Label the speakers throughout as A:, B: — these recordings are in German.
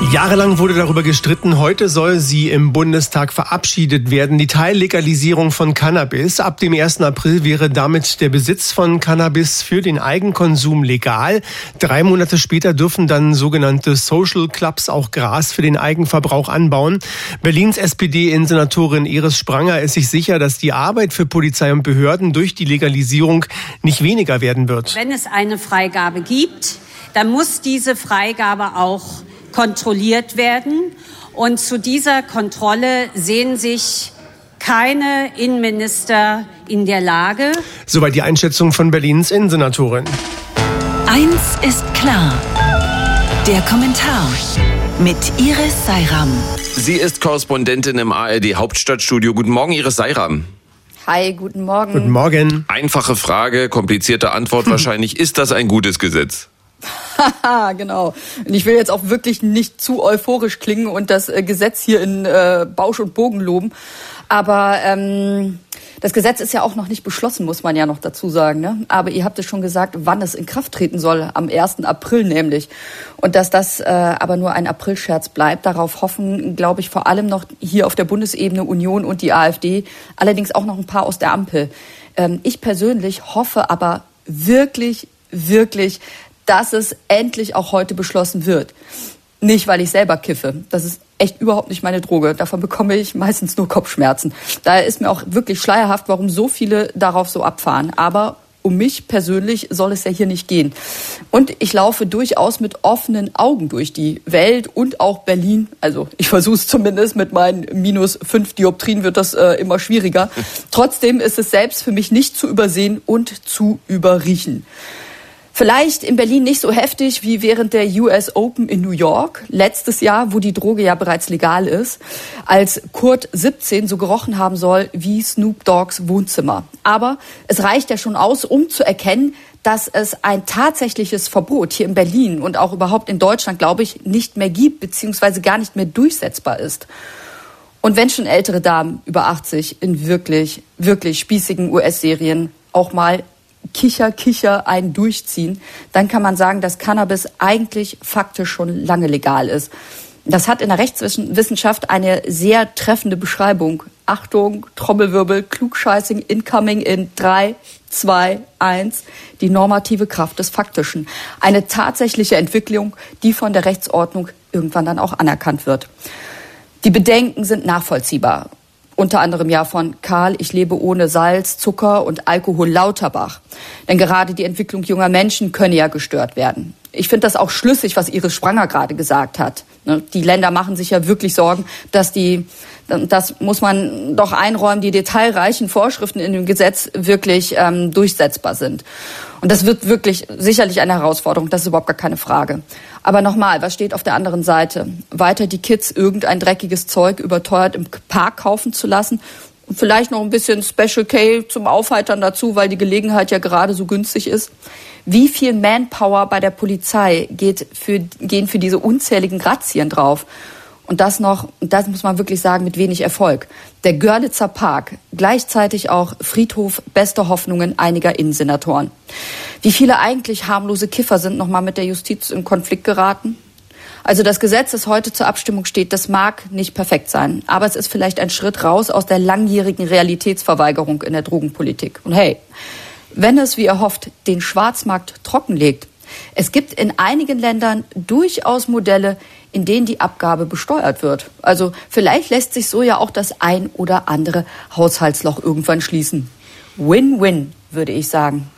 A: Jahrelang wurde darüber gestritten, heute soll sie im Bundestag verabschiedet werden, die Teillegalisierung von Cannabis. Ab dem 1. April wäre damit der Besitz von Cannabis für den Eigenkonsum legal. Drei Monate später dürfen dann sogenannte Social Clubs auch Gras für den Eigenverbrauch anbauen. Berlins SPD-Innensenatorin Iris Spranger ist sich sicher, dass die Arbeit für Polizei und Behörden durch die Legalisierung nicht weniger werden wird.
B: Wenn es eine Freigabe gibt, dann muss diese Freigabe auch kontrolliert werden. Und zu dieser Kontrolle sehen sich keine Innenminister in der Lage.
A: Soweit die Einschätzung von Berlins Innensenatorin.
C: Eins ist klar. Der Kommentar mit Iris Seiram.
D: Sie ist Korrespondentin im ARD Hauptstadtstudio. Guten Morgen, Iris Seiram.
E: Hi, guten Morgen.
A: Guten Morgen.
D: Einfache Frage, komplizierte Antwort wahrscheinlich. Ist das ein gutes Gesetz?
E: Haha, genau. Und ich will jetzt auch wirklich nicht zu euphorisch klingen und das äh, Gesetz hier in äh, Bausch und Bogen loben. Aber ähm, das Gesetz ist ja auch noch nicht beschlossen, muss man ja noch dazu sagen. Ne? Aber ihr habt es schon gesagt, wann es in Kraft treten soll, am 1. April nämlich. Und dass das äh, aber nur ein Aprilscherz bleibt, darauf hoffen, glaube ich, vor allem noch hier auf der Bundesebene Union und die AfD, allerdings auch noch ein paar aus der Ampel. Ähm, ich persönlich hoffe aber wirklich, wirklich, dass es endlich auch heute beschlossen wird. Nicht, weil ich selber kiffe. Das ist echt überhaupt nicht meine Droge. Davon bekomme ich meistens nur Kopfschmerzen. Daher ist mir auch wirklich schleierhaft, warum so viele darauf so abfahren. Aber um mich persönlich soll es ja hier nicht gehen. Und ich laufe durchaus mit offenen Augen durch die Welt und auch Berlin. Also ich versuche es zumindest mit meinen minus fünf Dioptrien wird das äh, immer schwieriger. Trotzdem ist es selbst für mich nicht zu übersehen und zu überriechen. Vielleicht in Berlin nicht so heftig wie während der US Open in New York letztes Jahr, wo die Droge ja bereits legal ist, als Kurt 17 so gerochen haben soll wie Snoop Dogs Wohnzimmer. Aber es reicht ja schon aus, um zu erkennen, dass es ein tatsächliches Verbot hier in Berlin und auch überhaupt in Deutschland, glaube ich, nicht mehr gibt, beziehungsweise gar nicht mehr durchsetzbar ist. Und wenn schon ältere Damen über 80 in wirklich, wirklich spießigen US-Serien auch mal Kicher, Kicher einen durchziehen, dann kann man sagen, dass Cannabis eigentlich faktisch schon lange legal ist. Das hat in der Rechtswissenschaft eine sehr treffende Beschreibung. Achtung, Trommelwirbel, Klugscheißing, incoming in drei, zwei, eins. Die normative Kraft des Faktischen. Eine tatsächliche Entwicklung, die von der Rechtsordnung irgendwann dann auch anerkannt wird. Die Bedenken sind nachvollziehbar unter anderem ja von Karl, ich lebe ohne Salz, Zucker und Alkohol Lauterbach. Denn gerade die Entwicklung junger Menschen könne ja gestört werden. Ich finde das auch schlüssig, was Iris Spranger gerade gesagt hat. Ne, die Länder machen sich ja wirklich Sorgen, dass die, das muss man doch einräumen, die detailreichen Vorschriften in dem Gesetz wirklich ähm, durchsetzbar sind. Und das wird wirklich sicherlich eine Herausforderung, das ist überhaupt gar keine Frage. Aber nochmal, was steht auf der anderen Seite? Weiter die Kids irgendein dreckiges Zeug überteuert im Park kaufen zu lassen vielleicht noch ein bisschen Special K zum Aufheitern dazu, weil die Gelegenheit ja gerade so günstig ist. Wie viel Manpower bei der Polizei geht für, gehen für diese unzähligen Grazien drauf? Und das noch, das muss man wirklich sagen, mit wenig Erfolg. Der Görlitzer Park, gleichzeitig auch Friedhof bester Hoffnungen einiger Innensenatoren. Wie viele eigentlich harmlose Kiffer sind nochmal mit der Justiz in Konflikt geraten? Also das Gesetz, das heute zur Abstimmung steht, das mag nicht perfekt sein, aber es ist vielleicht ein Schritt raus aus der langjährigen Realitätsverweigerung in der Drogenpolitik. Und hey, wenn es, wie er hofft, den Schwarzmarkt trockenlegt, es gibt in einigen Ländern durchaus Modelle, in denen die Abgabe besteuert wird. Also vielleicht lässt sich so ja auch das ein oder andere Haushaltsloch irgendwann schließen. Win-win, würde ich sagen.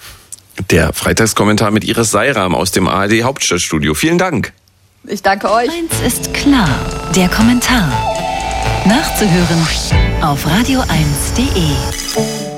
D: Der Freitagskommentar mit Iris Seiram aus dem ARD Hauptstadtstudio. Vielen Dank.
E: Ich danke euch.
C: Eins ist klar, der Kommentar. Nachzuhören auf radio1.de.